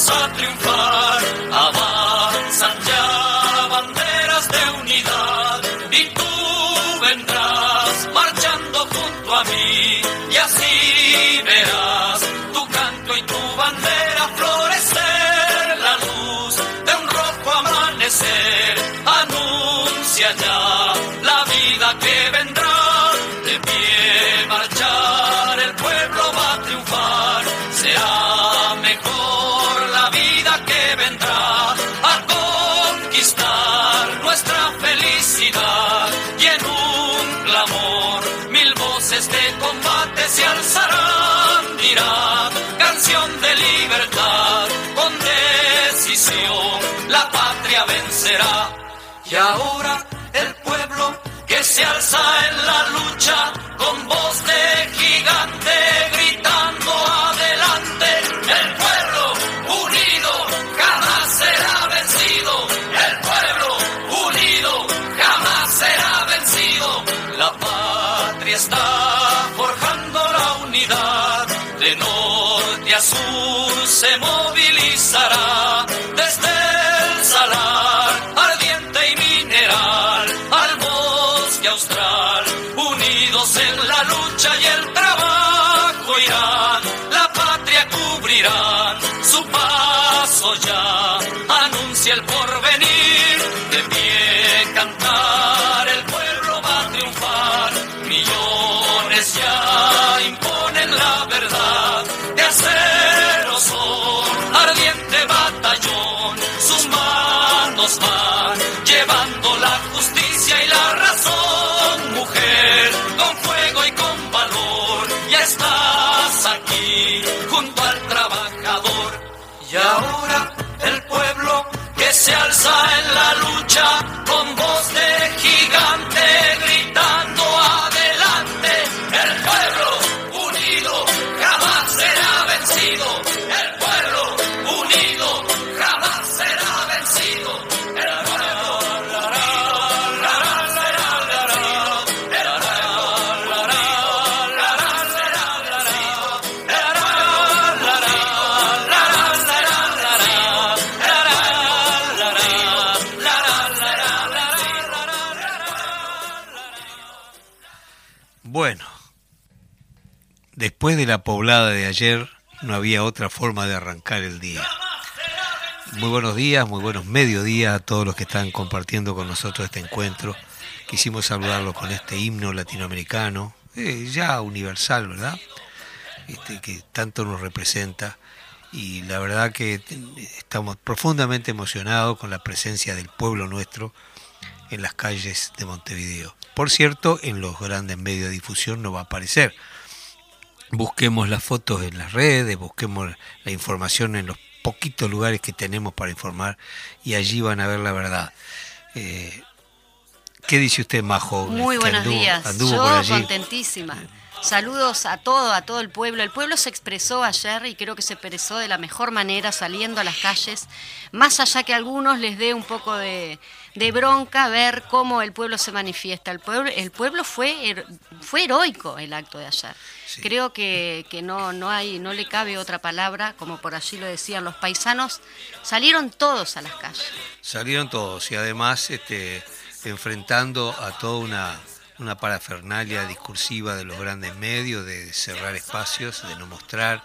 vamos a triunfar. Avanzan ya banderas de unidad y tú vendrás marchando junto a mí la patria vencerá. Y ahora el pueblo que se alza en la lucha con voz de gigante la patria cubrirán su paso ya. Anuncia el porvenir y ahora el pueblo que se alza en la lucha con voz de Bueno, después de la poblada de ayer no había otra forma de arrancar el día. Muy buenos días, muy buenos mediodías a todos los que están compartiendo con nosotros este encuentro. Quisimos saludarlos con este himno latinoamericano, eh, ya universal, ¿verdad? Este, que tanto nos representa. Y la verdad que estamos profundamente emocionados con la presencia del pueblo nuestro en las calles de Montevideo. Por cierto, en los grandes medios de difusión no va a aparecer. Busquemos las fotos en las redes, busquemos la información en los poquitos lugares que tenemos para informar y allí van a ver la verdad. Eh, ¿Qué dice usted, Majo? Muy Que buenos anduvo- días. anduvo Yo por allí. contentísima. Saludos a todo, a todo el pueblo. El pueblo se expresó ayer y creo que se expresó de la mejor manera saliendo a las calles, más allá que a algunos les dé un poco de, de bronca ver cómo el pueblo se manifiesta. El pueblo, el pueblo fue, her- fue heroico el acto de ayer. Sí. Creo que, que no, no, hay, no le cabe otra palabra, como por allí lo decían los paisanos, salieron todos a las calles. Salieron todos y además este, enfrentando a toda una, una parafernalia discursiva de los grandes medios, de cerrar espacios, de no mostrar,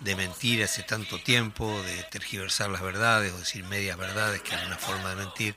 de mentir hace tanto tiempo, de tergiversar las verdades o decir medias verdades, que es una forma de mentir.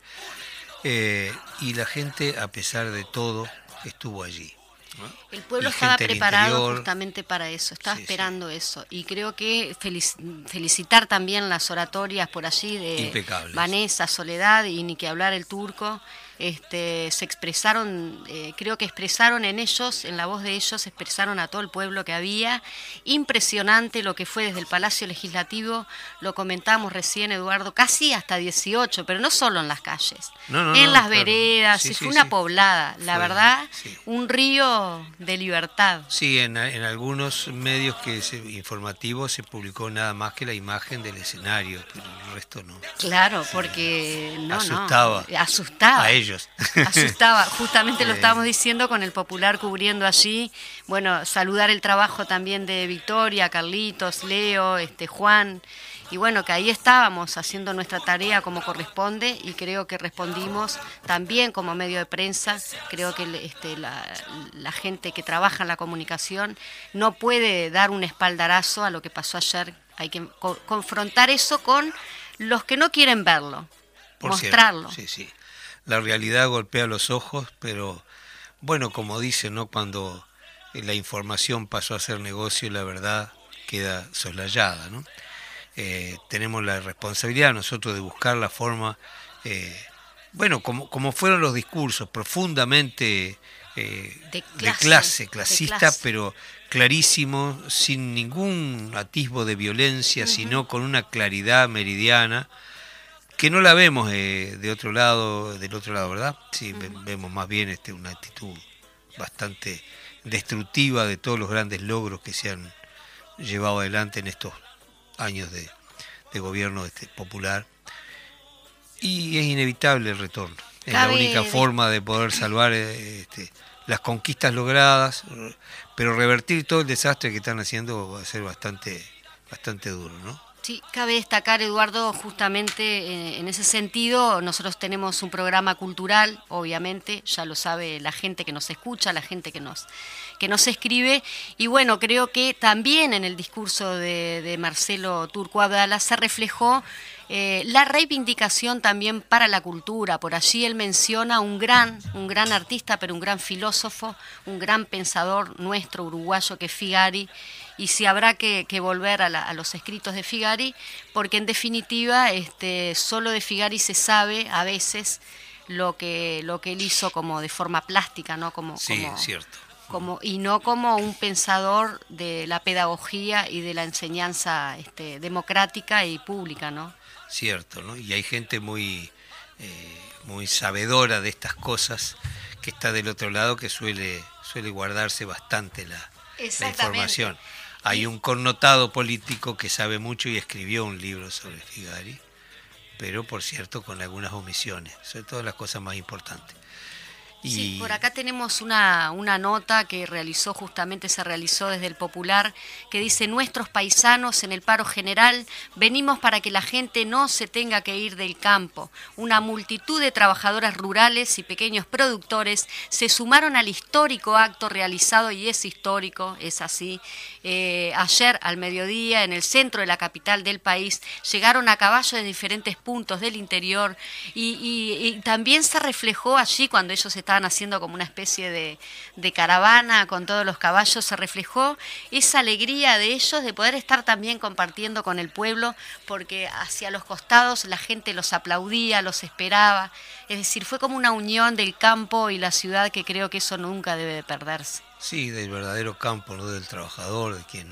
Eh, y la gente, a pesar de todo, estuvo allí. ¿no? El pueblo estaba preparado interior. justamente para eso, estaba Sí, sí. esperando eso. Y creo que felic- felicitar también las oratorias por allí de Impecables. Vanessa, Soledad y ni que hablar el turco. Este, se expresaron, eh, creo que expresaron en ellos, en la voz de ellos, expresaron a todo el pueblo que había. Impresionante lo que fue desde el Palacio Legislativo, lo comentamos recién, Eduardo, casi hasta 18, pero no solo en las calles, en las veredas, fue una poblada, la verdad, un río de libertad. Sí, en, algunos medios que informativos se publicó nada más que la imagen del escenario, pero el resto no. Claro, porque no, asustaba, asustaba a ellos. Asustaba, justamente lo estábamos diciendo con el popular cubriendo allí. Bueno, saludar el trabajo también de Victoria, Carlitos, Leo, este Juan. Y bueno, que ahí estábamos haciendo nuestra tarea como corresponde y creo que respondimos también como medio de prensa. Creo que este, la, la gente que trabaja en la comunicación no puede dar un espaldarazo a lo que pasó ayer. Hay que confrontar eso con los que no quieren verlo, mostrarlo. sí, sí la realidad golpea los ojos, pero bueno, como dice, ¿no? Cuando la información pasó a ser negocio, la verdad queda soslayada, ¿no? Eh, tenemos la responsabilidad nosotros de buscar la forma, eh, bueno, como, como fueron los discursos, profundamente eh, de, clase, clasista, pero clarísimo, sin ningún atisbo de violencia, sino con una claridad meridiana que no la vemos eh, de otro lado, del otro lado, ¿verdad? Sí, vemos más bien este, una actitud bastante destructiva de todos los grandes logros que se han llevado adelante en estos años de, gobierno este, popular. Y es inevitable el retorno. Es la única forma de poder salvar eh, este, las conquistas logradas, pero revertir todo el desastre que están haciendo va a ser bastante, bastante duro, ¿no? Sí, cabe destacar, Eduardo, justamente eh, en ese sentido, nosotros tenemos un programa cultural, obviamente, ya lo sabe la gente que nos escucha, la gente que nos, que nos escribe, y bueno, creo que también en el discurso de, Marcelo Turco Abdala se reflejó eh, la reivindicación también para la cultura. Por allí él menciona un gran, un gran artista, pero un gran filósofo, un gran pensador nuestro uruguayo que es Figari, y si habrá que, volver a, los escritos de Figari, porque en definitiva este, solo de Figari se sabe a veces lo que, lo que él hizo como de forma plástica, ¿no? Como, sí, cierto. Como, y no como un pensador de la pedagogía y de la enseñanza este, democrática y pública, ¿no? Cierto, ¿no? Y hay gente muy, eh, muy sabedora de estas cosas que está del otro lado que suele, suele guardarse bastante la, la información. Hay un connotado político que sabe mucho y escribió un libro sobre Figari, pero por cierto con algunas omisiones, sobre todo las cosas más importantes. Sí, por acá tenemos una, una nota que realizó, justamente se realizó desde el Popular, que dice, nuestros paisanos en el paro general venimos para que la gente no se tenga que ir del campo. Una multitud de trabajadoras rurales y pequeños productores se sumaron al histórico acto realizado, y es histórico, es así, eh, ayer al mediodía en el centro de la capital del país, llegaron a caballo de diferentes puntos del interior y, también se reflejó allí cuando ellos estaban haciendo como una especie de, de caravana con todos los caballos, se reflejó esa alegría de ellos de poder estar también compartiendo con el pueblo, porque hacia los costados la gente los aplaudía, los esperaba, es decir, fue como una unión del campo y la ciudad que creo que eso nunca debe de perderse. Sí, del verdadero campo, no del trabajador, de quien,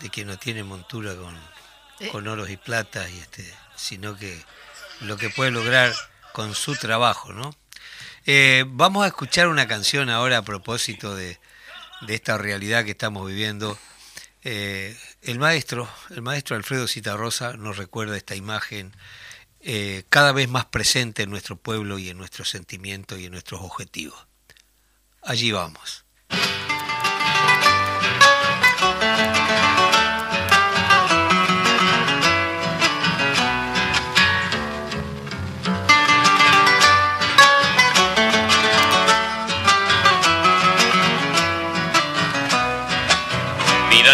de quien no tiene montura con, eh. con oros y plata, y este, sino que lo que puede lograr con su trabajo, ¿no? Eh, vamos a escuchar una canción ahora a propósito de, esta realidad que estamos viviendo. Eh, el maestro, el maestro Alfredo Citarrosa nos recuerda esta imagen cada vez más presente en nuestro pueblo y en nuestros sentimientos y en nuestros objetivos. Allí vamos.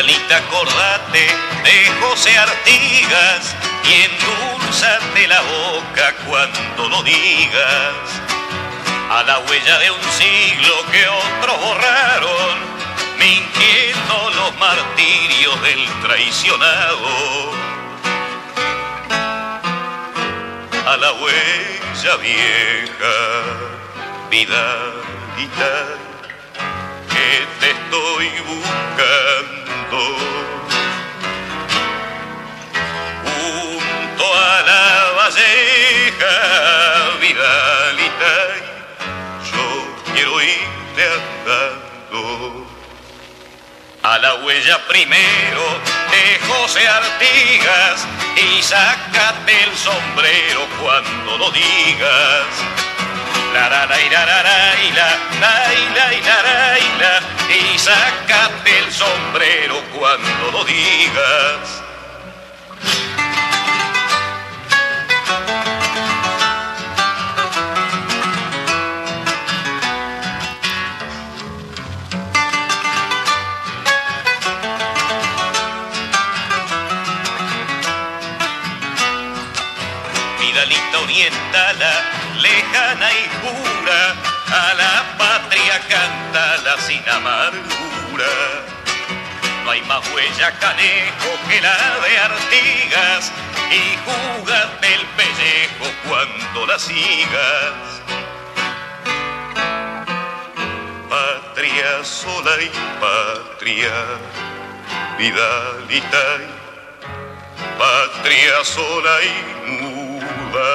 Acordate de José Artigas y endulzate la boca cuando lo digas a la huella de un siglo que otros borraron, mintiendo los martirios del traicionado. A la huella huella vieja, vidalita, que te estoy buscando. Junto a la valleja, vidalita, yo quiero irte andando. A la huella primero de José Artigas y sácate el sombrero cuando lo digas la la la la la la la y sácate el sombrero cuando lo digas. lejana y sin amargura. No hay más huella canejo que la de Artigas y júgate el pellejo cuando la sigas. Patria sola y patria, Vidalita y patria sola y muda.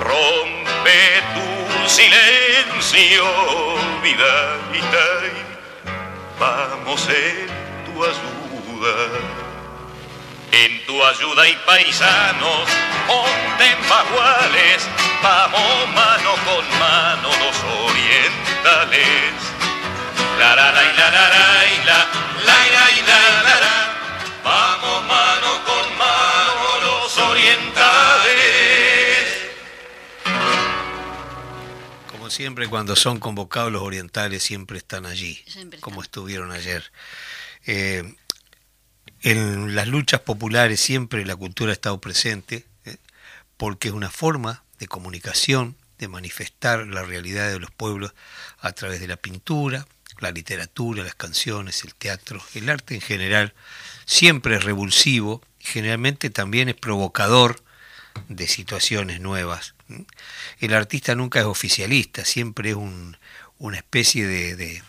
Rompe tu silencio, Vidalita, y vamos en tu ayuda. En tu ayuda y paisanos, monten baguales, vamos mano con mano los orientales. La la la la la la la la la la la Vamos mano con mano los orientales. Siempre, cuando son convocados los orientales, siempre están allí, Siempre como están. estuvieron ayer. Eh, en las luchas populares siempre la cultura ha estado presente, eh, porque es una forma de comunicación, de manifestar la realidad de los pueblos a través de la pintura, la literatura, las canciones, el teatro, el arte en general, siempre es revulsivo, generalmente también es provocador de situaciones nuevas. ¿M? El artista nunca es oficialista, siempre es un- una especie de, de,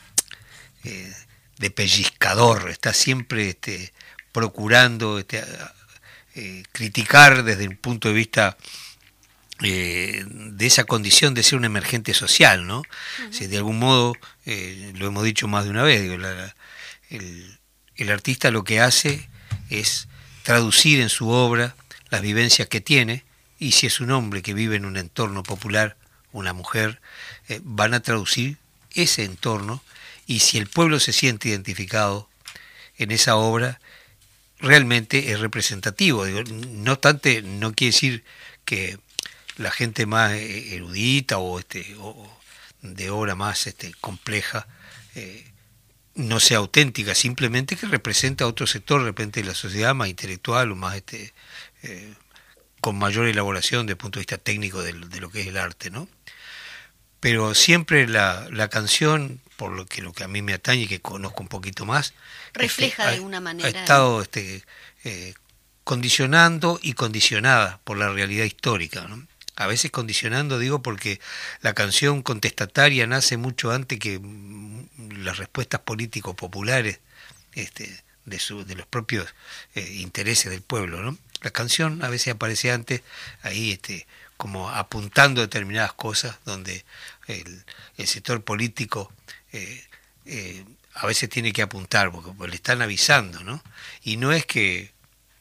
eh, de pellizcador, está siempre este, procurando este, eh, criticar desde el punto de vista eh, de esa condición de ser un emergente social, ¿no? Si de algún modo, eh, lo hemos dicho más de una vez, digo, la- la- el, el artista lo que hace es traducir en su obra las vivencias que tiene, y si es un hombre que vive en un entorno popular, una mujer, eh, van a traducir ese entorno, y si el pueblo se siente identificado en esa obra, realmente es representativo. No obstante, no quiere decir que la gente más eh, erudita o, este, o de obra más este, compleja eh, no sea auténtica, simplemente que representa a otro sector de repente de la sociedad más intelectual o más este, con mayor elaboración desde el punto de vista técnico de, de lo que es el arte, ¿no? Pero siempre la, la canción, por lo que, lo que a mí me atañe y que conozco un poquito más, Refleja este, de ha- alguna Ha manera. estado este, eh, condicionando y condicionada por la realidad histórica. ¿no? A veces condicionando, digo, porque la canción contestataria nace mucho antes que las respuestas políticos populares este, de, su, de los propios eh, intereses del pueblo. ¿no? La canción a veces aparece antes ahí este, como apuntando determinadas cosas donde el, sector político eh, eh, a veces tiene que apuntar porque le están avisando, ¿no? Y no es que,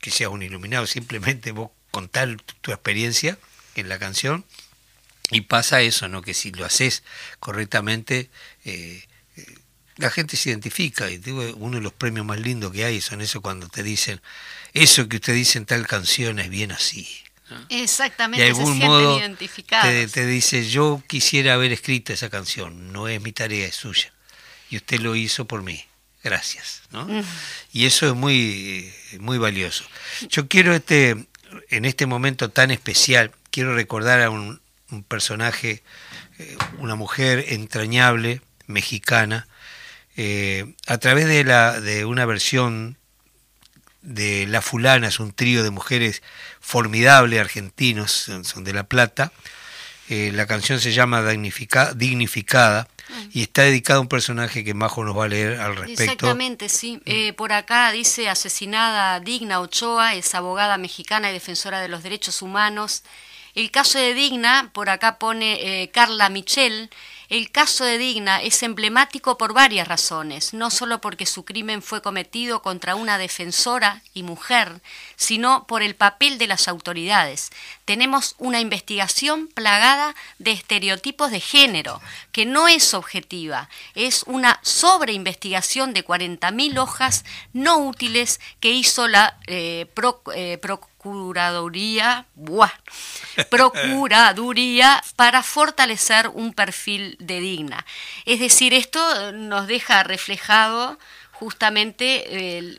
que seas un iluminado, simplemente vos contás tu, tu experiencia en la canción y pasa eso, ¿no? Que si lo haces correctamente, eh, la gente se identifica. Y digo, uno de los premios más lindos que hay son eso cuando te dicen, eso que usted dice en tal canción es bien así. ¿no? Exactamente, de se algún sienten modo identificados. te, te dice, yo quisiera haber escrito esa canción, no es mi tarea, es suya. Y usted lo hizo por mí. Gracias. ¿no? Mm. Y eso es muy, muy valioso. Yo quiero, este, en este momento tan especial, quiero recordar a un, un personaje, eh, una mujer entrañable, mexicana, eh, a través de, la, de una versión de La Fulana, es un trío de mujeres formidable, argentinos, son de La Plata. Eh, la canción se llama Dignificada y está dedicada a un personaje que Majo nos va a leer al respecto. Exactamente, sí. Eh, por acá dice asesinada Digna Ochoa, es abogada mexicana y defensora de los derechos humanos. El caso de Digna, por acá pone eh, Carla Michel, el caso de Digna es emblemático por varias razones, no solo porque su crimen fue cometido contra una defensora y mujer, sino por el papel de las autoridades. Tenemos una investigación plagada de estereotipos de género, que no es objetiva, es una sobreinvestigación de 40.000 hojas no útiles que hizo la eh, eh, Procuraduría, Procuraduría para fortalecer un perfil de digna. Es decir, esto nos deja reflejado justamente,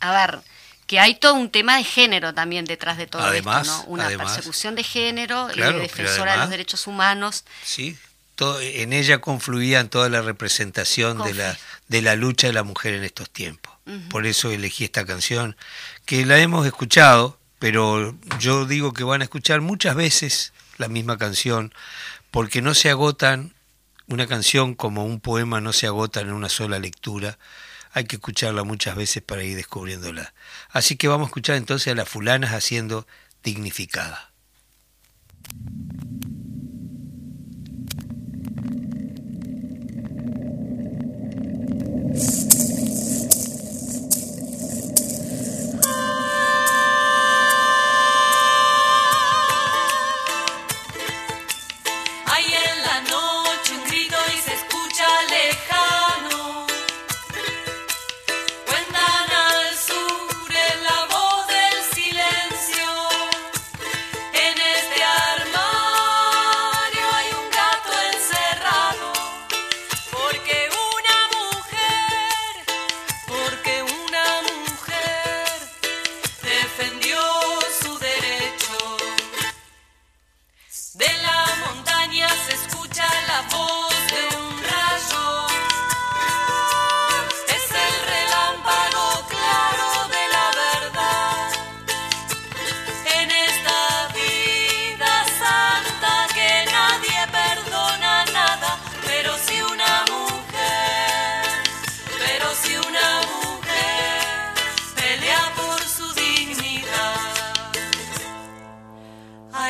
a ver, que hay todo un tema de género también detrás de todo esto, ¿no? Una persecución de género, y de defensora de los derechos humanos. Sí, en ella confluían toda la representación de la, de la lucha de la mujer en estos tiempos. Por eso elegí esta canción, que la hemos escuchado, pero yo digo que van a escuchar muchas veces la misma canción, porque no se agotan, una canción como un poema no se agota en una sola lectura, hay que escucharla muchas veces para ir descubriéndola. Así que vamos a escuchar entonces a las fulanas haciendo dignificada.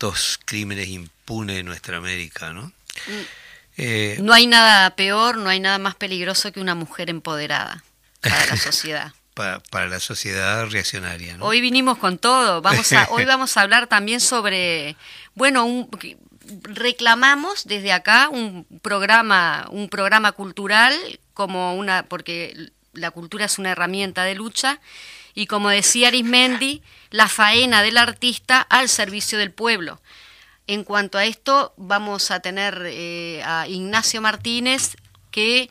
tantos crímenes impunes de nuestra América, ¿no? Eh, No hay nada peor, no hay nada más peligroso que una mujer empoderada para la sociedad. para, para la sociedad reaccionaria, ¿no? Hoy vinimos con todo. Vamos a, hoy vamos a hablar también sobre, bueno, un, reclamamos desde acá un programa, un programa cultural como una, porque la cultura es una herramienta de lucha y como decía Arismendi, la faena del artista al servicio del pueblo. En cuanto a esto, vamos a tener eh, a Ignacio Martínez, que,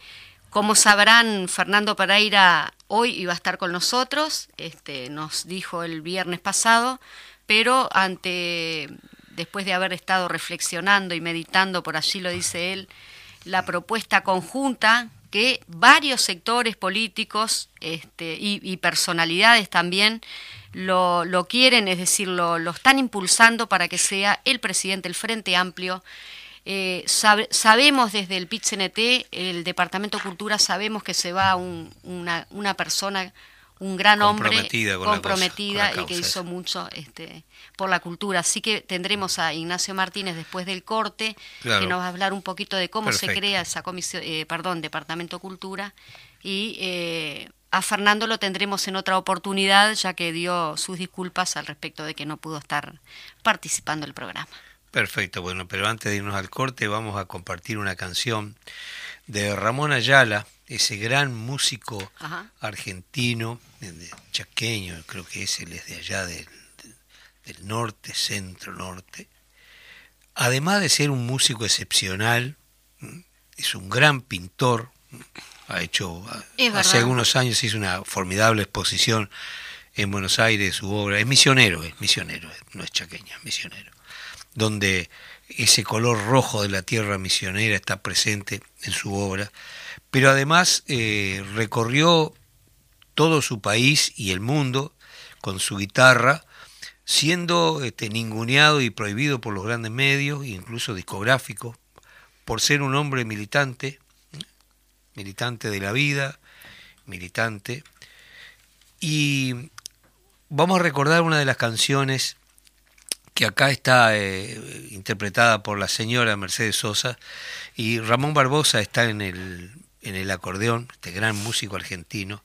como sabrán, Fernando Pereira hoy iba a estar con nosotros, este, nos dijo el viernes pasado, pero ante, después de haber estado reflexionando y meditando, por allí lo dice él, la propuesta conjunta que varios sectores políticos este, y, y personalidades también lo, lo, quieren, es decir, lo, lo, están impulsando para que sea el presidente del Frente Amplio. Eh, sabe, sabemos desde el PIT-CNT, el Departamento de Cultura, sabemos que se va un, una, una, persona, un gran hombre comprometida, con comprometida la cosa, con la y que hizo mucho este, por la cultura. Así que tendremos a Ignacio Martínez después del corte, claro. que nos va a hablar un poquito de cómo Perfecto. se crea esa comisión, eh, perdón, Departamento de Cultura y eh, a Fernando lo tendremos en otra oportunidad, ya que dio sus disculpas al respecto de que no pudo estar participando del programa. Perfecto, bueno, pero antes de irnos al corte vamos a compartir una canción de Ramón Ayala, ese gran músico Ajá. argentino, chaqueño, creo que es él es de allá del, del norte, centro norte. Además de ser un músico excepcional, es un gran pintor, ha hecho es hace algunos años hizo una formidable exposición en Buenos Aires su obra es misionero es misionero no es chaqueña es misionero donde ese color rojo de la tierra misionera está presente en su obra pero además eh, recorrió todo su país y el mundo con su guitarra siendo este, ninguneado y prohibido por los grandes medios incluso discográficos por ser un hombre militante militante de la vida, militante. Y vamos a recordar una de las canciones que acá está eh, interpretada por la señora Mercedes Sosa y Ramón Barbosa está en el, en el acordeón, este gran músico argentino,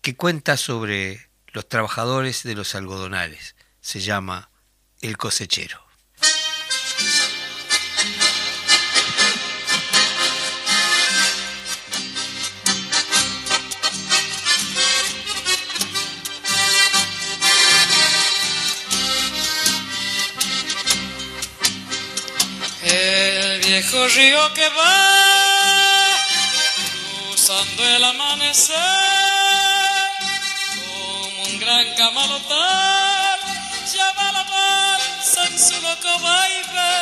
que cuenta sobre los trabajadores de los algodonales. Se llama El cosechero. viejo río que va cruzando el amanecer como un gran camalotal lleva la balsa en su loco baile.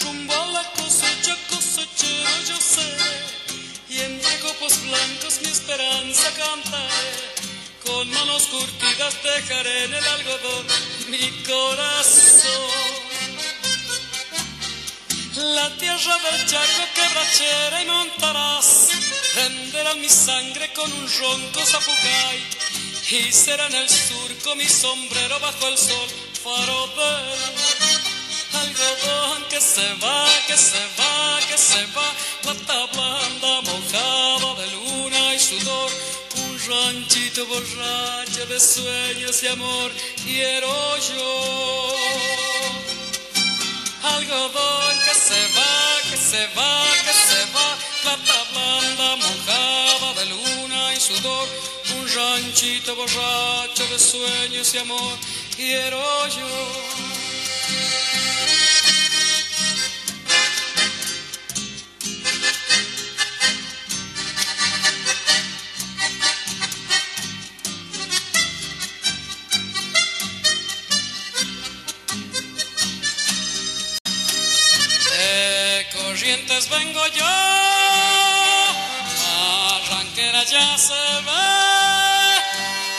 Rumbo a la cosecha cosechero yo sé y entre copos blancos mi esperanza cantaré con manos curtidas dejaré en el algodón mi corazón. La tierra del Chaco quebrachera y montarás renderá mi sangre con un ronco zapucay y será en el surco mi sombrero bajo el sol. Faro algodón que se va, que se va, que se va. Plata blanda mojada de luna y sudor. Un ranchito borracho de sueños y amor quiero yo. Algodón que se va, que se va, plata blanda mojada de luna y sudor, un ranchito borracho de sueños y amor, quiero yo. Corrientes vengo yo, ya se ve,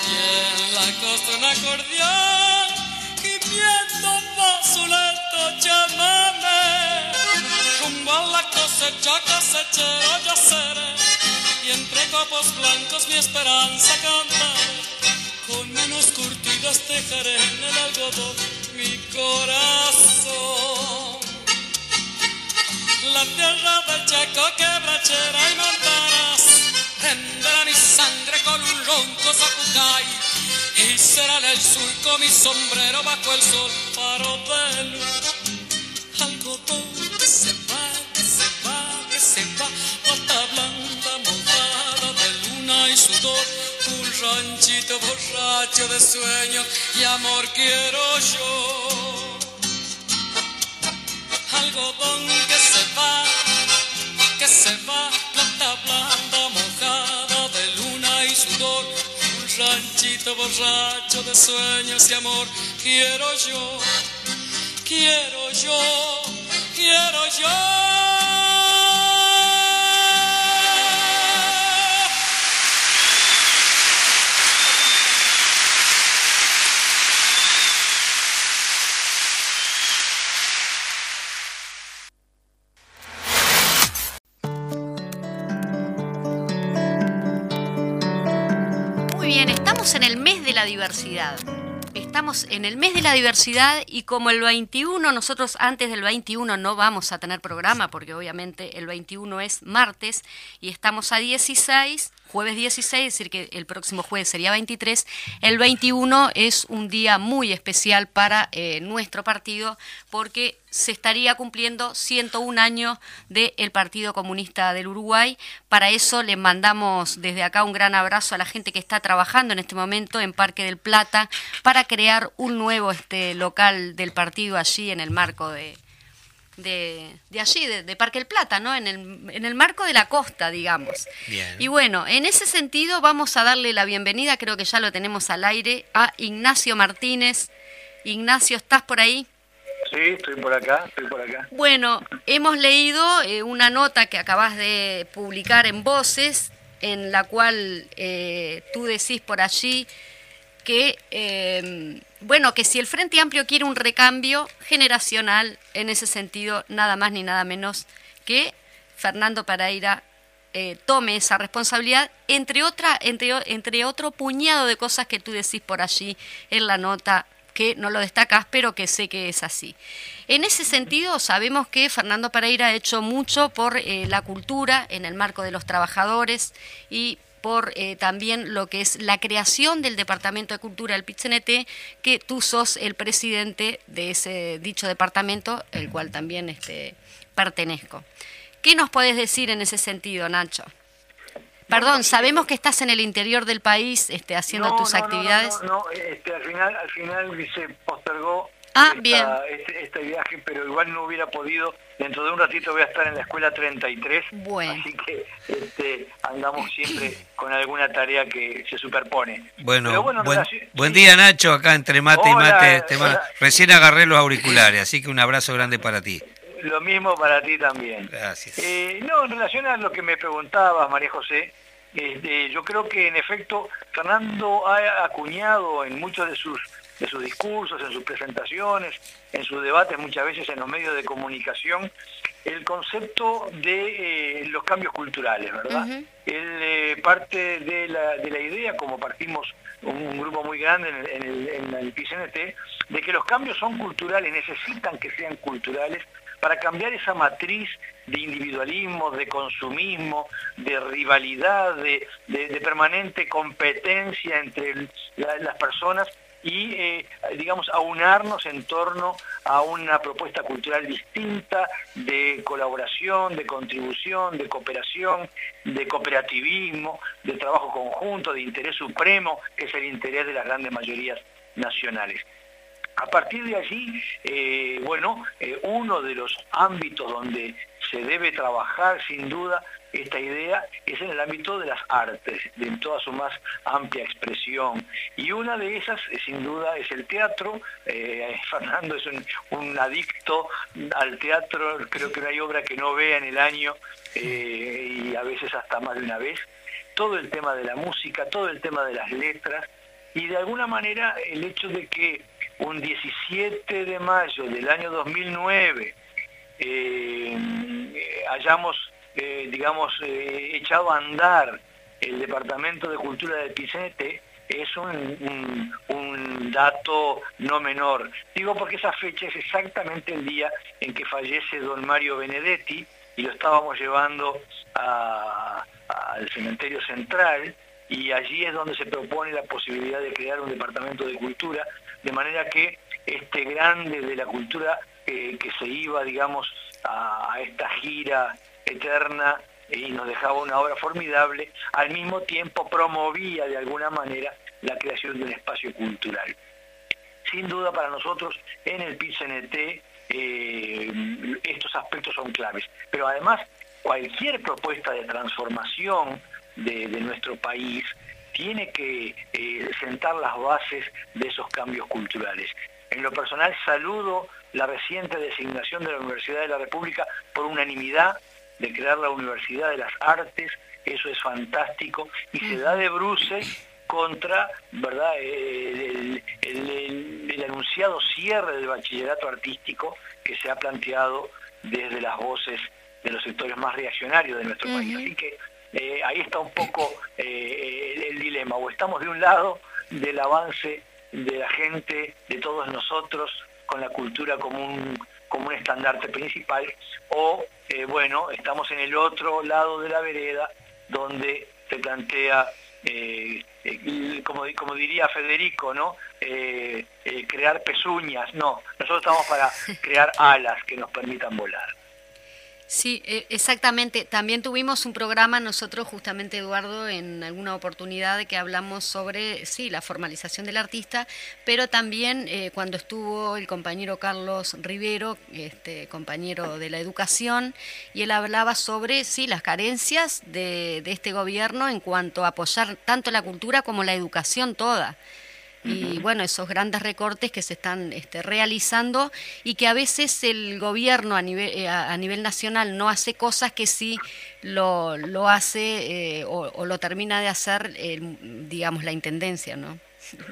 y en la costa un acordeón, gimiendo basulento llámame, rumbo a la cosecha cosechero ya seré, y entre copos blancos mi esperanza cantaré, con manos curtidas tejeré en el algodón mi corazón. La tierra del Chaco quebrachera y mi sangre con un ronco zapucay Y será en el surco mi sombrero bajo el sol Faro de luz Algodón que se va, que se va, que se va. Bota blanda mojada de luna y sudor. Un ranchito borracho de sueño y amor quiero yo. Algodón que se va, que se va, planta blanda ranchito borracho de sueños y amor, quiero yo, quiero yo, quiero yo. Bien, estamos en el mes de la diversidad. Estamos en el mes de la diversidad y como el 21, nosotros antes del 21 no vamos a tener programa porque obviamente el 21 es martes y estamos a 16, jueves 16, es decir que el próximo jueves sería 23. El 21 es un día muy especial para eh, nuestro partido porque se estaría cumpliendo 101 años del Partido Comunista del Uruguay. Para eso le mandamos desde acá un gran abrazo a la gente que está trabajando en este momento en Parque del Plata para crear un nuevo este, local del partido allí en el marco de, de, de allí, de, de Parque del Plata, ¿no? En el, en el marco de la costa, digamos. Bien. Y bueno, en ese sentido vamos a darle la bienvenida, creo que ya lo tenemos al aire, a Ignacio Martínez. Ignacio, ¿estás por ahí? Sí, estoy por acá, estoy por acá. Bueno, hemos leído eh, una nota que acabas de publicar en Voces, en la cual eh, tú decís por allí que, eh, bueno, que si el Frente Amplio quiere un recambio generacional, en ese sentido, nada más ni nada menos que Fernando Pereira eh, tome esa responsabilidad, entre, entre otro puñado de cosas que tú decís por allí en la nota que no lo destacas, pero que sé que es así. En ese sentido, sabemos que Fernando Pereira ha hecho mucho por eh, la cultura en el marco de los trabajadores y por eh, también lo que es la creación del Departamento de Cultura del PITCNT, que tú sos el presidente de ese dicho departamento, el cual también este, pertenezco. ¿Qué nos puedes decir en ese sentido, Nacho? Perdón, sabemos que estás en el interior del país este, haciendo No, tus no, actividades. No, no, este, al final, al final se postergó Ah, esta- bien. Este, este viaje, pero igual no hubiera podido. Dentro de un ratito voy a estar en la escuela 33, Bueno. así que este, andamos siempre con alguna tarea que se superpone. Bueno, Pero bueno, en buen, relación- buen sí. día Nacho, acá entre mate y mate. te ma- hola. Recién agarré los auriculares, así que un abrazo grande para ti. Lo mismo para ti también. Gracias. Eh, no, en relación a lo que me preguntabas, María José, este, yo creo que en efecto Fernando ha acuñado en muchos de sus, de sus discursos, en sus presentaciones, en sus debates, muchas veces en los medios de comunicación, el concepto de eh, los cambios culturales, ¿verdad? Eh, parte de la, de la idea, como partimos un, un grupo muy grande en el, en el, en el PCNT, de que los cambios son culturales, necesitan que sean culturales para cambiar esa matriz de individualismo, de consumismo, de rivalidad, de, de- de permanente competencia entre la- las personas y, eh, digamos, aunarnos en torno a una propuesta cultural distinta de colaboración, de contribución, de cooperación, de cooperativismo, de trabajo conjunto, de interés supremo, que es el interés de las grandes mayorías nacionales. A partir de allí, eh, bueno, eh, uno de los ámbitos donde se debe trabajar sin duda esta idea es en el ámbito de las artes, en toda su más amplia expresión. Y una de esas, eh, sin duda, es el teatro. Eh, Fernando es un, adicto al teatro, creo que no hay obra que no vea en el año eh, y a veces hasta más de una vez. Todo el tema de la música, todo el tema de las letras y de alguna manera el hecho de que un 17 de mayo del año 2009 hayamos digamos, eh, echado a andar el Departamento de Cultura de Picente es un, un, dato no menor. Digo porque esa fecha es exactamente el día en que fallece don Mario Benedetti y lo estábamos llevando al cementerio central y allí es donde se propone la posibilidad de crear un departamento de cultura, de manera que este grande de la cultura eh, que se iba, digamos, a esta gira eterna y nos dejaba una obra formidable, al mismo tiempo promovía de alguna manera la creación de un espacio cultural. Sin duda para nosotros en el PIT-CNT eh, estos aspectos son claves, pero además cualquier propuesta de transformación de, nuestro país tiene que eh, sentar las bases de esos cambios culturales. En lo personal saludo la reciente designación de la Universidad de la República por unanimidad de crear la Universidad de las Artes, eso es fantástico, y se da de bruces contra ¿verdad? El, anunciado cierre del bachillerato artístico que se ha planteado desde las voces de los sectores más reaccionarios de nuestro país. Así que eh, ahí está un poco eh, el, dilema, o estamos de un lado del avance de la gente, de todos nosotros, con la cultura como un, como un estandarte principal, o eh, bueno, estamos en el otro lado de la vereda, donde se plantea, eh, eh, como, como, diría Federico, ¿no? crear pezuñas, no, nosotros estamos para crear alas que nos permitan volar. Sí, e, exactamente. También tuvimos un programa nosotros, justamente Eduardo, en alguna oportunidad que hablamos sobre, sí, la formalización del artista, pero también eh, cuando estuvo el compañero Carlos Rivero, este, compañero de la educación, y él hablaba sobre, sí, las carencias de, de este gobierno en cuanto a apoyar tanto la cultura como la educación toda y bueno, esos grandes recortes que se están este, realizando y que a veces el gobierno a nivel, eh, a, nivel nacional no hace cosas que sí lo, lo hace eh, o, lo termina de hacer, digamos, la Intendencia, ¿no?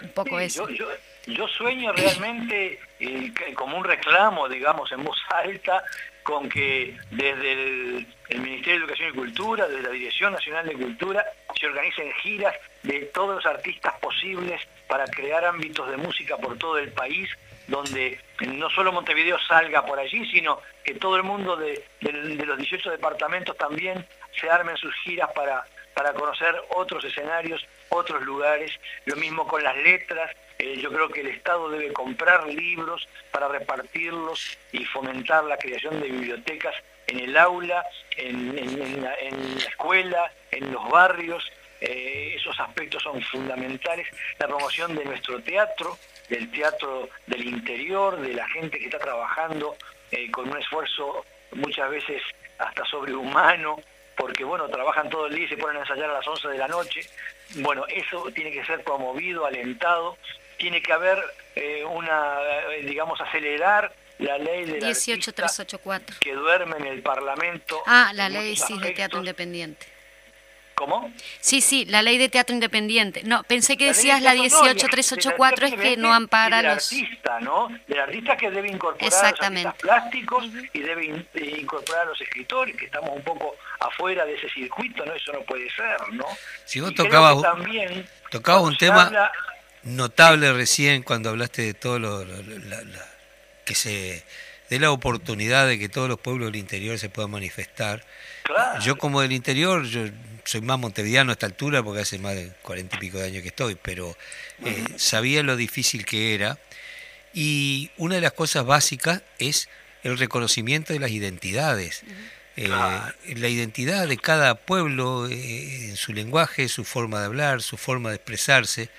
Un poco eso. Yo, yo, sueño realmente eh, como un reclamo, digamos, en voz alta, con que desde el, Ministerio de Educación y Cultura, desde la Dirección Nacional de Cultura, se organicen giras de todos los artistas posibles para crear ámbitos de música por todo el país, donde no solo Montevideo salga por allí, sino que todo el mundo de, los 18 departamentos también se armen sus giras para, para conocer otros escenarios, otros lugares, lo mismo con las letras, eh, yo creo que el Estado debe comprar libros para repartirlos y fomentar la creación de bibliotecas en el aula, en, la, escuela, en los barrios. Eh, esos aspectos son fundamentales. La promoción de nuestro teatro, del teatro del interior, de la gente que está trabajando eh, con un esfuerzo muchas veces hasta sobrehumano, porque bueno, trabajan todo el día y se ponen a ensayar a las 11 de la noche. Bueno, eso tiene que ser promovido, alentado tiene que haber eh, una, digamos, acelerar la ley de 18384 que duerme en el Parlamento. Ah, la ley sí de teatro independiente. ¿Cómo? Sí, sí, la ley de teatro independiente. No, pensé que decías la 18384 es que no ampara los... artista, ¿no? Del artista que debe incorporar los plásticos y debe eh, incorporar a los escritores, que estamos un poco afuera de ese circuito, ¿no? Eso no puede ser, ¿no? Si vos tocabas, también, tocabas un tema notable recién cuando hablaste de todo lo, que se de la oportunidad de que todos los pueblos del interior se puedan manifestar. Yo como del interior, yo soy más montevideano a esta altura porque hace más de cuarenta y pico de años que estoy, pero eh, sabía lo difícil que era y una de las cosas básicas es el reconocimiento de las identidades. Eh, la identidad de cada pueblo, eh, en su lenguaje, su forma de hablar, su forma de expresarse,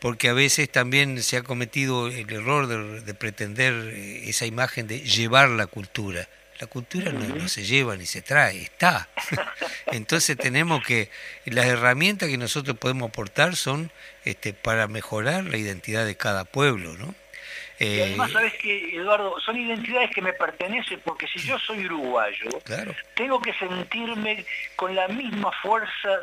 porque a veces también se ha cometido el error de, pretender eh, esa imagen de llevar la cultura. La cultura no, no se lleva ni se trae, está. Entonces tenemos que, las herramientas que nosotros podemos aportar son este, para mejorar la identidad de cada pueblo, ¿no? Y Eh, además, ¿sabes que Eduardo? Son identidades que me pertenecen porque si yo soy uruguayo, claro, tengo que sentirme con la misma fuerza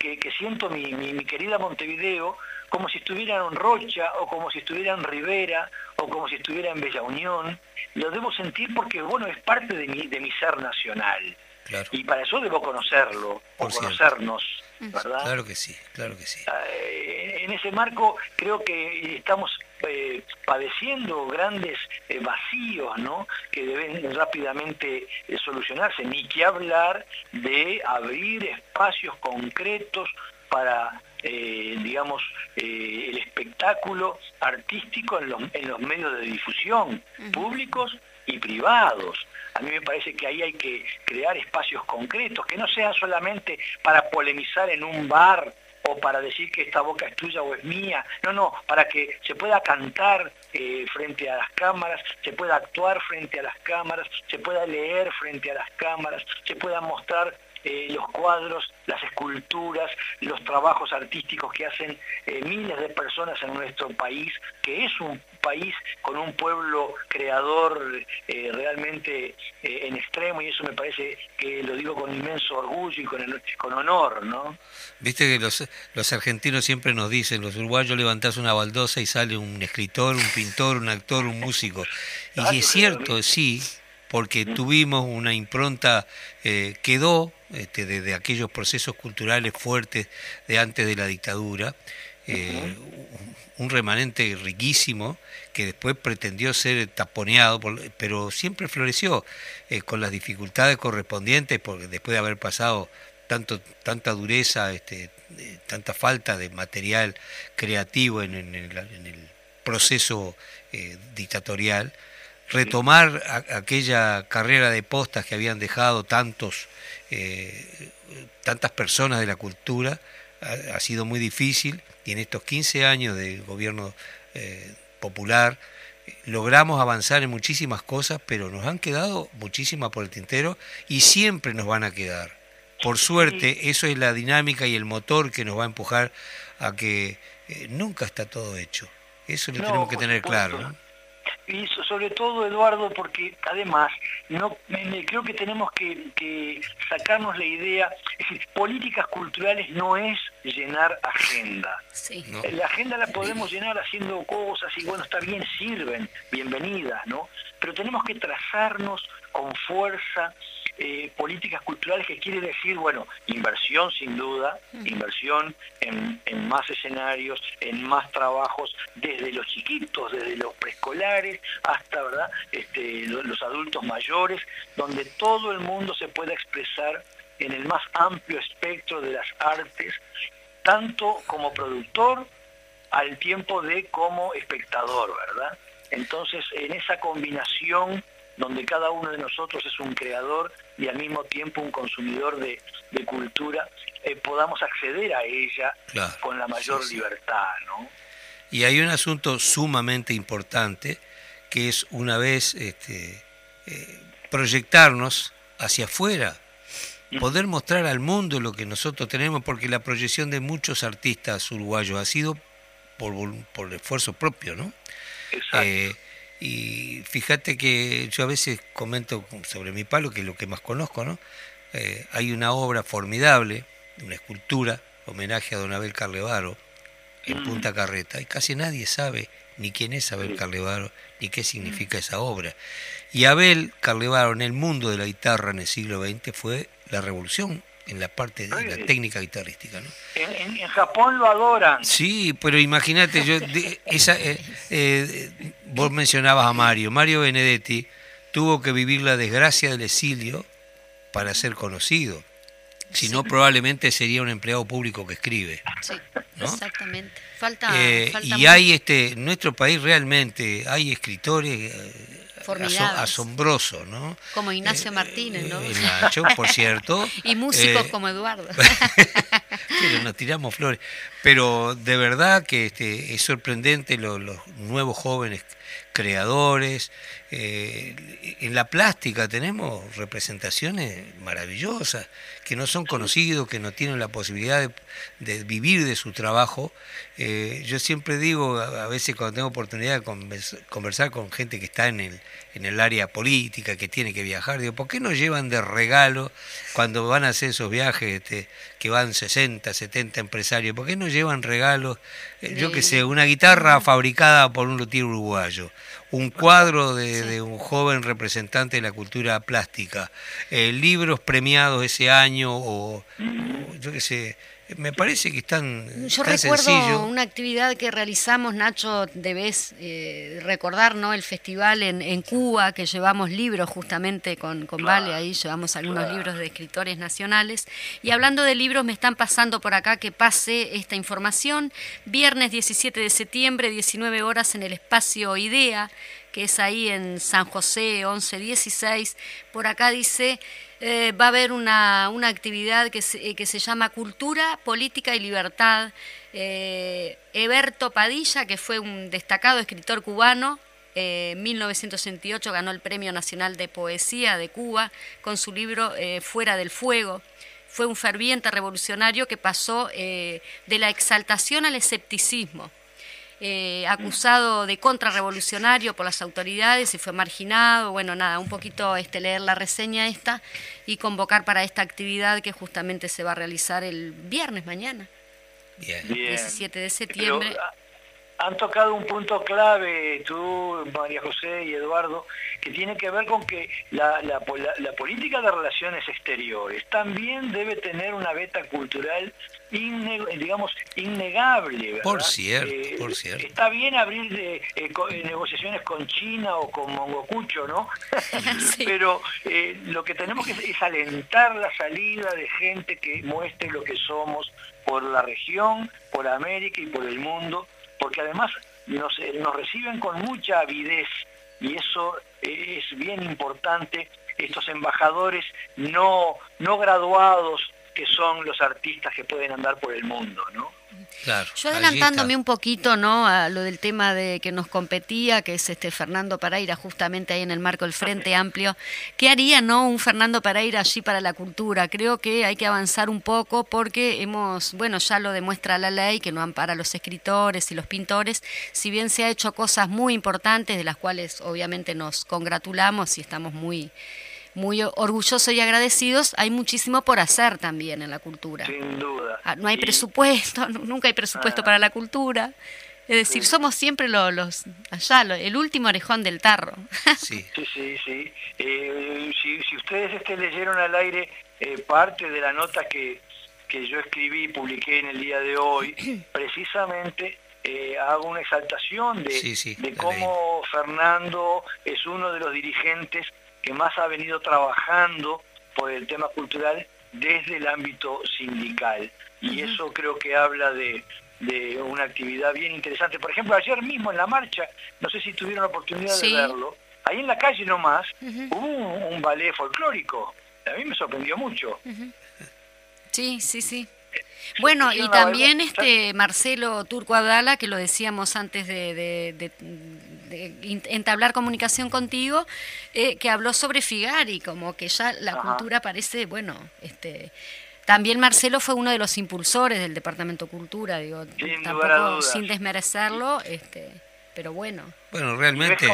que, que siento mi, mi- mi querida Montevideo, como si estuviera en Rocha, o como si estuviera en Rivera, o como si estuviera en Bella Unión. Lo debo sentir porque, bueno, es parte de mi, de mi ser nacional. claro, Y para eso debo conocerlo, Por o cierto. conocernos, ¿verdad? claro que sí, claro que sí. Eh, en ese marco creo que estamos eh, padeciendo grandes eh, vacíos ¿no? que deben rápidamente eh, solucionarse, ni que hablar de abrir espacios concretos para, eh, digamos, eh, el espectáculo artístico en los, en los medios de difusión, públicos y privados. A mí me parece que ahí hay que crear espacios concretos, que no sean solamente para polemizar en un bar o para decir que esta boca es tuya o es mía, no, no, para que se pueda cantar eh, frente a las cámaras, se pueda actuar frente a las cámaras, se pueda leer frente a las cámaras, se puedan mostrar eh, los cuadros, las esculturas, los trabajos artísticos que hacen eh, miles de personas en nuestro país, que es un país con un pueblo creador eh, realmente en extremo y eso me parece que lo digo con inmenso orgullo y con, el- con honor, ¿no? Viste que los, los argentinos siempre nos dicen, los uruguayos levantás una baldosa y sale un escritor, un pintor, un actor, un músico. Y Claro, es cierto, sí, porque tuvimos una impronta, eh, quedó este, de, de aquellos procesos culturales fuertes de antes de la dictadura, eh, un remanente riquísimo que después pretendió ser taponeado, por- pero siempre floreció eh, con las dificultades correspondientes, porque después de haber pasado tanto tanta dureza, este, eh, tanta falta de material creativo en, en el, en el proceso dictatorial, retomar a- aquella carrera de postas que habían dejado tantos eh, tantas personas de la cultura ha, ha sido muy difícil y en estos 15 años de gobierno eh, popular logramos avanzar en muchísimas cosas, pero nos han quedado muchísimas por el tintero y siempre nos van a quedar. Por suerte, eso es la dinámica y el motor que nos va a empujar a que eh, nunca está todo hecho. Eso lo No, tenemos que tener claro. Y so- sobre todo, Eduardo, porque además no me- me- creo que tenemos que, que sacarnos la idea, es decir, políticas culturales no es llenar agenda. Sí. ¿no? La agenda la podemos llenar haciendo cosas y bueno, está bien, sirven, bienvenidas, ¿no? Pero tenemos que trazarnos con fuerza eh, políticas culturales que quiere decir, bueno, inversión sin duda, inversión en, en más escenarios, en más trabajos, desde los chiquitos, desde los preescolares hasta, ¿verdad?, este, lo- los adultos mayores, donde todo el mundo se pueda expresar en el más amplio espectro de las artes, tanto como productor al tiempo de como espectador, ¿verdad? Entonces, en esa combinación donde cada uno de nosotros es un creador y al mismo tiempo un consumidor de, de cultura, eh, podamos acceder a ella Claro, con la mayor sí, sí. libertad, ¿no? Y hay un asunto sumamente importante que es una vez este, eh, proyectarnos hacia afuera, poder mostrar al mundo lo que nosotros tenemos, porque la proyección de muchos artistas uruguayos ha sido por, por esfuerzo propio, ¿no? Exacto. Eh, y fíjate que yo a veces comento sobre mi palo, que es lo que más conozco, ¿no? Eh, hay una obra formidable, una escultura, homenaje a don Abel Carlevaro, en Punta Carreta, y casi nadie sabe ni quién es Abel Carlevaro, ni qué significa esa obra. Y Abel Carlevaro en el mundo de la guitarra en el siglo XX fue la revolución en la parte de la técnica guitarrística, ¿no? En, en- en Japón lo adoran. Sí, pero imagínate, yo de- esa, eh, eh, vos mencionabas a Mario, Mario Benedetti tuvo que vivir la desgracia del exilio para ser conocido. Si no, probablemente sería un empleado público que escribe. Sí, ¿no? exactamente. Falta, Eh, falta y mucho. hay este, en nuestro país realmente hay escritores eh, aso- Formidables. asombrosos, ¿no? Como Ignacio Martínez, ¿no? Eh, Nacho, por cierto. y músicos Eh, como Eduardo. pero nos tiramos flores. Pero de verdad que este, es sorprendente lo- los nuevos jóvenes creadores, eh, en la plástica tenemos representaciones maravillosas que no son conocidos, que no tienen la posibilidad de, vivir de su trabajo. Eh, yo siempre digo, a, veces cuando tengo oportunidad de conversar con gente que está en el, en el área política, que tiene que viajar, digo, ¿por qué no llevan de regalo cuando van a hacer esos viajes este, que van 60, 70 empresarios? ¿Por qué no llevan regalos? Eh, yo qué sé, una guitarra fabricada por un luthier uruguayo un cuadro de, un joven representante de la cultura plástica, eh, libros premiados ese año o, yo qué sé, me parece que están Yo recuerdo una actividad que realizamos, Nacho, debes eh, recordar, ¿no? El festival en, en, Cuba, que llevamos libros justamente con, con Vale, ahí llevamos algunos libros de escritores nacionales. Y hablando de libros, me están pasando por acá que pase esta información. Viernes 17 de septiembre, 19 horas en el espacio IDEA, que es ahí en San José 1116. Por acá dice eh, va a haber una, una actividad que se, que se, llama Cultura, Política y Libertad. Eh, Eberto Padilla, que fue un destacado escritor cubano, eh, en 1968 ganó el Premio Nacional de Poesía de Cuba con su libro Fuera del Fuego. Fue un ferviente revolucionario que pasó de la exaltación al escepticismo. Eh, acusado de contrarrevolucionario por las autoridades y fue marginado. Bueno, nada, un poquito este, leer la reseña esta y convocar para esta actividad que justamente se va a realizar el viernes mañana, Bien. 17 de septiembre. Ah, han tocado un punto clave, tú, María José y Eduardo, que tiene que ver con que la, la, política de relaciones exteriores también debe tener una beta cultural, digamos, innegable. Por cierto, eh, por cierto. Está bien abrir eh, eh, negociaciones con China o con Mongocucho, ¿no? Pero lo que tenemos que es alentar la salida de gente que muestre lo que somos por la región, por América y por el mundo porque además nos, eh, nos reciben con mucha avidez y eso es bien importante, estos embajadores no, no graduados que son los artistas que pueden andar por el mundo, ¿no? Yo adelantándome un poquito, ¿no? A lo del tema de que nos competía, que es este Fernando Paraira, justamente ahí en el marco del Frente Amplio. ¿Qué haría, no, un Fernando Paraira allí para la cultura? Creo que hay que avanzar un poco porque hemos, bueno, ya lo demuestra la ley que no ampara a los escritores y los pintores. Si bien se ha hecho cosas muy importantes de las cuales obviamente nos congratulamos y estamos muy muy orgullosos y agradecidos, hay muchísimo por hacer también en la cultura. Sin duda. Ah, no hay presupuesto, nunca hay presupuesto ah. para la cultura. Es decir, somos siempre los, allá, el último orejón del tarro. Sí, sí, sí. Eh, si, ustedes este, leyeron al aire eh, parte de la nota que, que yo escribí y publiqué en el día de hoy, precisamente eh, hago una exaltación de, de cómo Fernando es uno de los dirigentes que más ha venido trabajando por el tema cultural desde el ámbito sindical. Y eso creo que habla de, una actividad bien interesante. Por ejemplo, ayer mismo en la marcha, no sé si tuvieron la oportunidad de verlo, ahí en la calle nomás hubo un, ballet folclórico. A mí me sorprendió mucho. Sí, sí, sí. Bueno, y también este Marcelo Turco Abdala, que lo decíamos antes de, entablar comunicación contigo, eh, que habló sobre Figari, como que ya la cultura parece, bueno, este también Marcelo fue uno de los impulsores del Departamento Cultura, digo, tampoco sin desmerecerlo, este pero bueno. Bueno, realmente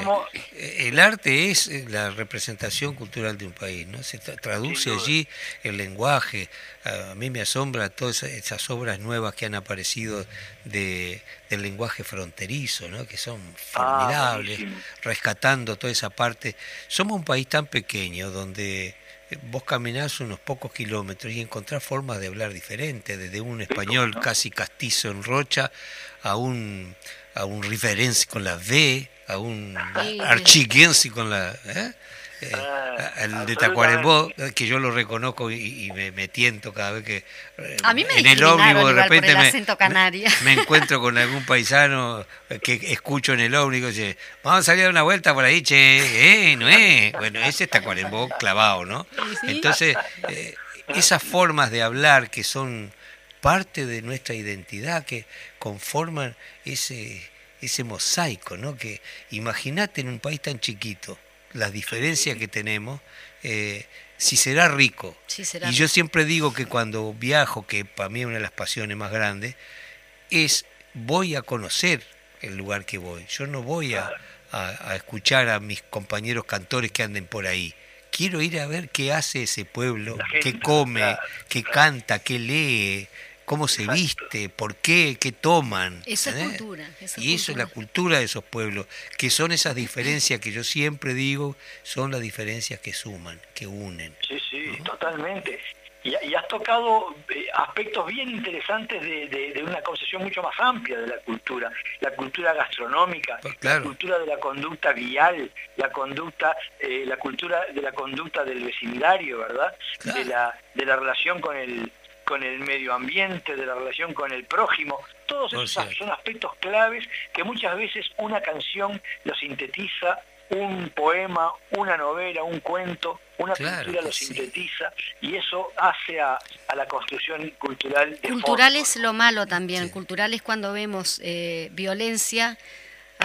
eh, el arte es eh, la representación cultural de un país, ¿no? Se traduce allí el lenguaje. A mí me asombra todas esas obras nuevas que han aparecido de, del lenguaje fronterizo, ¿no? Que son ah, formidables, rescatando toda esa parte. Somos un país tan pequeño donde eh, vos caminás unos pocos kilómetros y encontrás formas de hablar diferentes, desde un español casi castizo en Rocha a un a un referense con la V, a un archiguense con la... ¿eh? Eh, ah, el de Tacuarembó, que yo lo reconozco y, me, tiento cada vez que eh, a mí me en el ómnibus de repente me, me, encuentro con algún paisano que escucho en el ómnibus y dice, vamos a salir a una vuelta por ahí, che, eh, no es. Bueno, ese es Tacuarembó clavado, ¿no? Entonces, esas formas de hablar que son parte de nuestra identidad, que conforman ese, ese mosaico, ¿no? Que imagínate en un país tan chiquito, las diferencias que tenemos, eh, si será rico. Sí, será y yo siempre digo que cuando viajo, que para mí es una de las pasiones más grandes, es voy a conocer el lugar que voy. Yo no voy a, a- a escuchar a mis compañeros cantores que anden por ahí. Quiero ir a ver qué hace ese pueblo, gente, qué come, claro, qué canta, qué lee, cómo se viste, por qué, qué toman. Eso es cultura, eso es y eso es la cultura. de esos pueblos, que son esas diferencias que yo siempre digo, son las diferencias que suman, que unen. Sí, sí, totalmente. Y, y has tocado eh, aspectos bien interesantes de, de- de una concepción mucho más amplia de la cultura. La cultura gastronómica, Pues claro. la cultura de la conducta vial, la conducta, eh, la cultura de la conducta del vecindario, ¿verdad? Claro. De la de la relación con el con el medio ambiente, de la relación con el prójimo. Todos esos son aspectos claves que muchas veces una canción lo sintetiza, un poema, una novela, un cuento, una Claro pintura lo sí. sintetiza y eso hace a, a la construcción cultural de Cultural fondo, es lo malo también. Sí. Cultural es cuando vemos eh, violencia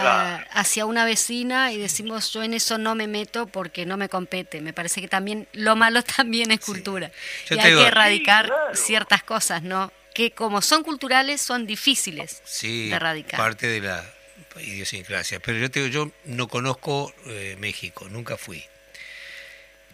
hacia una vecina y decimos yo en eso no me meto porque no me compete. Me parece que también lo malo también es cultura. Y hay digo- que erradicar Sí, claro. ciertas cosas, ¿no? Que como son culturales son difíciles Sí, de erradicar. parte de la idiosincrasia. Pero yo te digo, yo no conozco eh, México, nunca fui.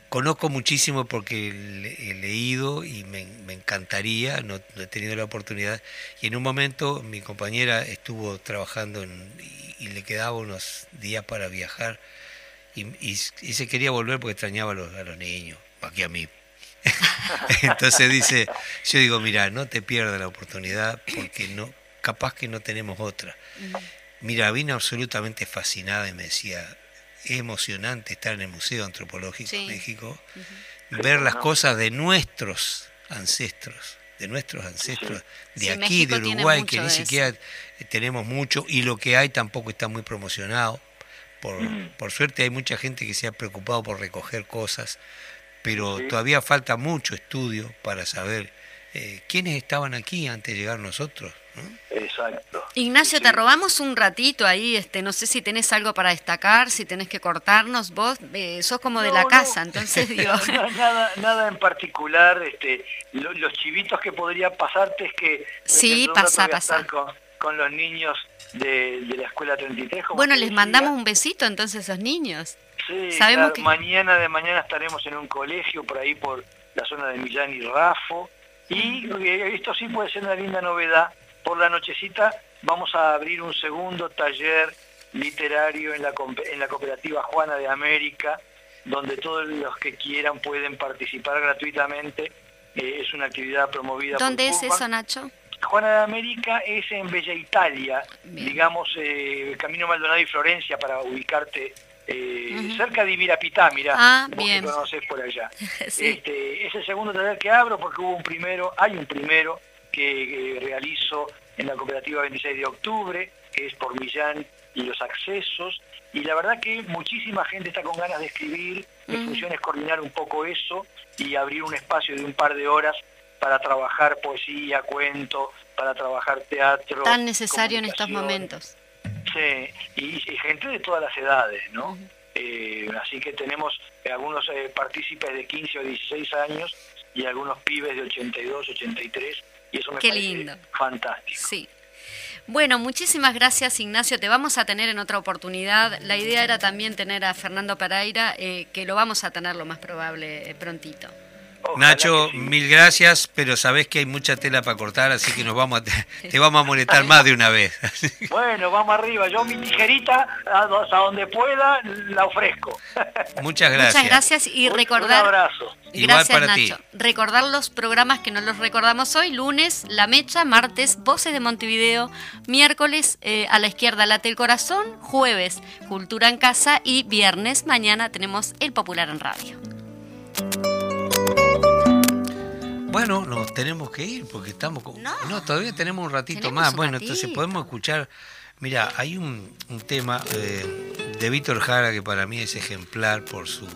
Conozco muchísimo porque le- he leído y me, me encantaría, no, no he tenido la oportunidad. Y en un momento mi compañera estuvo trabajando en- y, y le quedaba unos días para viajar y, y- y se quería volver porque extrañaba a los, a los niños, aquí a mí. Entonces dice, yo digo, mira, no te pierdas la oportunidad porque no, capaz que no tenemos otra. Mira, vino absolutamente fascinada y me decía, emocionante estar en el Museo Antropológico Sí. de México, ver las cosas de nuestros ancestros, de nuestros ancestros, de Sí, aquí, México de Uruguay, que ni eso. siquiera tenemos mucho, y lo que hay tampoco está muy promocionado. Por, por suerte hay mucha gente que se ha preocupado por recoger cosas, pero todavía falta mucho estudio para saber eh, quiénes estaban aquí antes de llegar nosotros. Exacto. Ignacio, te robamos un ratito ahí, este, no sé si tenés algo para destacar, si tenés que cortarnos, vos eh, sos como de la no. casa, entonces digo, No, nada, nada en particular, este, lo- los chivitos que podría pasarte es que Sí, un rato pasa, pasa. Con, con los niños de, de la escuela 33. como bueno, les decía. mandamos un besito entonces a esos niños. Sí, sabemos claro, que- mañana de mañana estaremos en un colegio por ahí por la zona de Millán y Rafo y eh, esto sí puede ser una linda novedad. Por la nochecita vamos a abrir un segundo taller literario en la, compe- en la cooperativa Juana de América, donde todos los que quieran pueden participar gratuitamente. Eh, es una actividad promovida ¿Dónde por es eso, Nacho? Juana de América es en Bella Italia, Bien. digamos, eh, Camino Maldonado y Florencia, para ubicarte eh, cerca de Ibirapitá, mirá, Ah, vos bien. que conocés por allá. Sí. este, es el segundo taller que abro porque hubo un primero, hay un primero que, eh, realizo en la cooperativa 26 de octubre, que es por Millán y los accesos, y la verdad que muchísima gente está con ganas de escribir, mi Ujú. función es coordinar un poco eso y abrir un espacio de un par de horas para trabajar poesía, cuento, para trabajar teatro. Tan necesario en estos momentos. Sí, y, y gente de todas las edades, ¿no? Eh, así que tenemos algunos eh, partícipes de 15 o 16 años y algunos pibes de 82, 83, y eso me Qué parece lindo. fantástico. Sí. Bueno, muchísimas gracias Ignacio, te vamos a tener en otra oportunidad. La idea era también tener a Fernando Pereira, eh, que lo vamos a tener lo más probable eh, prontito. Ojalá Nacho, sí. mil gracias, pero sabés que hay mucha tela para cortar, así que nos vamos a te, te vamos a molestar más de una vez. Bueno, vamos arriba, yo mi tijerita, a, do- a donde pueda, la ofrezco. Muchas gracias. Muchas gracias y Un- recordar... Un abrazo. Igual Gracias ti. Nacho. Recordar los programas que no los recordamos hoy, lunes La Mecha, martes Voces de Montevideo, miércoles eh, a la izquierda Late el Corazón, jueves Cultura en Casa y viernes mañana tenemos El Popular en Radio. Bueno, nos tenemos que ir porque estamos con... No. todavía tenemos un ratito Tenemos más. un bueno, entonces podemos escuchar... Mira, hay un, un tema eh, de Víctor Jara que para mí es ejemplar por su...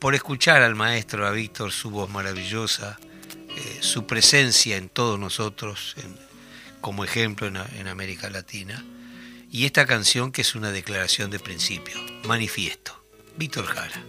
Por escuchar al maestro, a Víctor, su voz maravillosa, eh, su presencia en todos nosotros, en- como ejemplo en, en América Latina. Y esta canción que es una declaración de principio, manifiesto. Víctor Jara.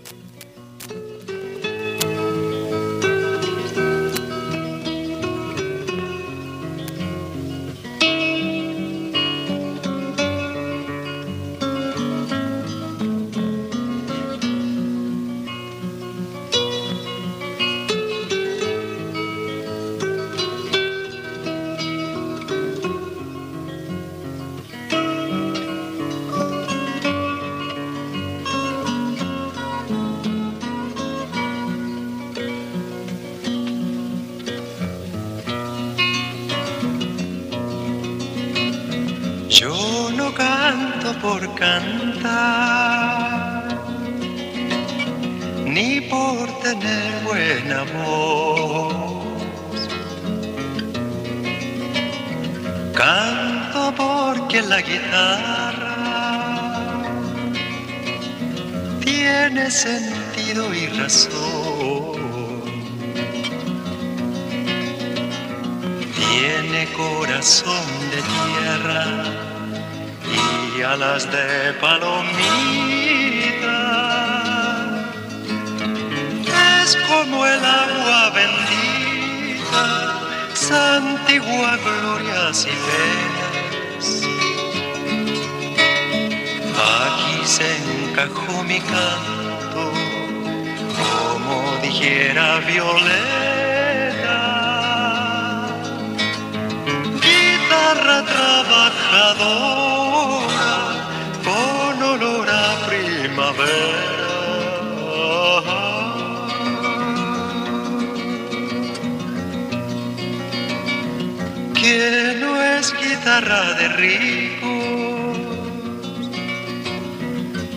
No es guitarra de ricos,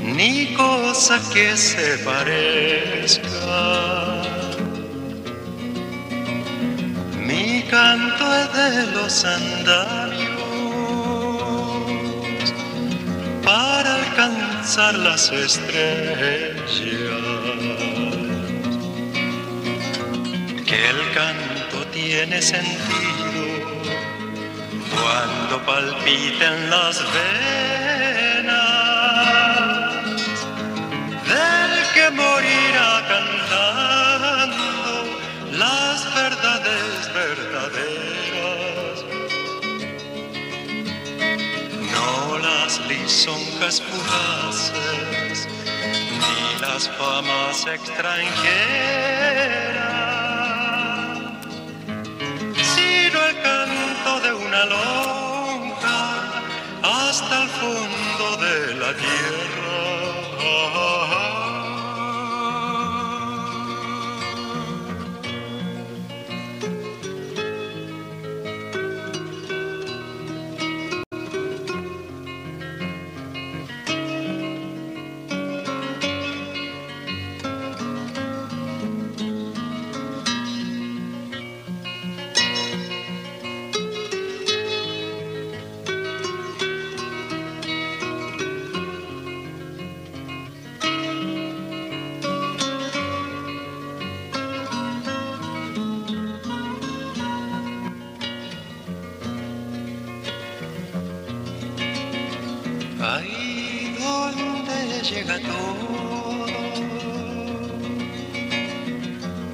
ni cosa que se parezca. Mi canto es de los andamios para alcanzar las estrellas. Que el canto tiene sentido cuando palpiten las venas del que morirá cantando las verdades verdaderas, no las lisonjas fugaces, ni las famas extranjeras, una lonja hasta el fondo de la tierra.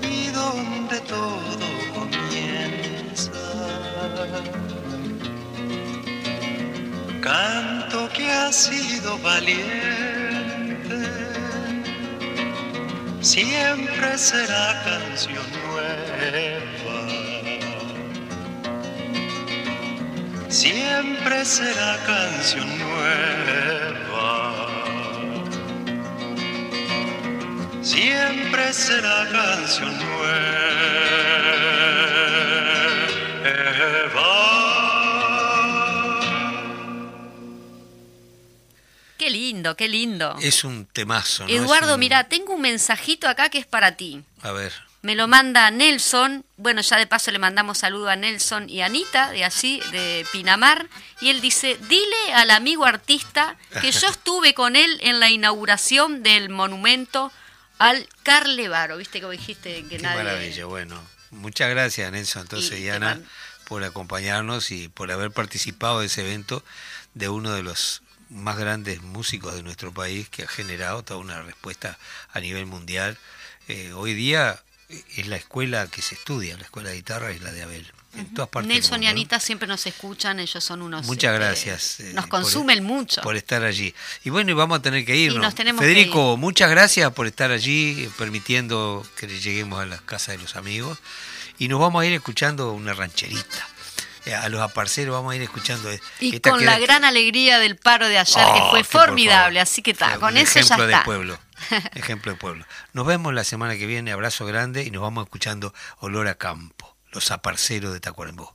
Y donde todo comienza. Canto que ha sido valiente, siempre será canción nueva. siempre será canción nueva. Siempre será canción nueva. Qué lindo, qué lindo. Es un temazo, ¿no? Eduardo, un- mira, tengo un mensajito acá que es para ti. A ver. Me lo manda Nelson. Bueno, ya de paso le mandamos saludo a Nelson y Anita, de allí, de Pinamar. Y él dice, dile al amigo artista que yo estuve con él en la inauguración del monumento al Carlevaro. Viste que vos dijiste que Qué nadie... maravilla, bueno. Muchas gracias, Nelson, entonces, Y y te Ana, man- por acompañarnos y por haber participado de ese evento de uno de los más grandes músicos de nuestro país que ha generado toda una respuesta a nivel mundial. Eh, hoy día eh, es la escuela que se estudia, la escuela de guitarra es la de Abel. En todas partes Nelson y. Anita siempre nos escuchan, ellos son unos... Muchas este, gracias. eh, nos por- consumen mucho. Por estar allí. Y bueno, y vamos a tener que irnos. nos tenemos Federico, muchas gracias por estar allí, permitiendo que lleguemos a la casa de los amigos. Y nos vamos a ir escuchando una rancherita. Eh, A los aparceros vamos a ir escuchando. eh, Y esta con que la era- gran alegría del paro de ayer, Oh, que fue que por formidable, así que está, Fue con eso ya ejemplo está. de pueblo. Ejemplo de pueblo. Nos vemos la semana que viene. Abrazo grande y nos vamos escuchando Olor a Campo, los aparceros de Tacuarembó.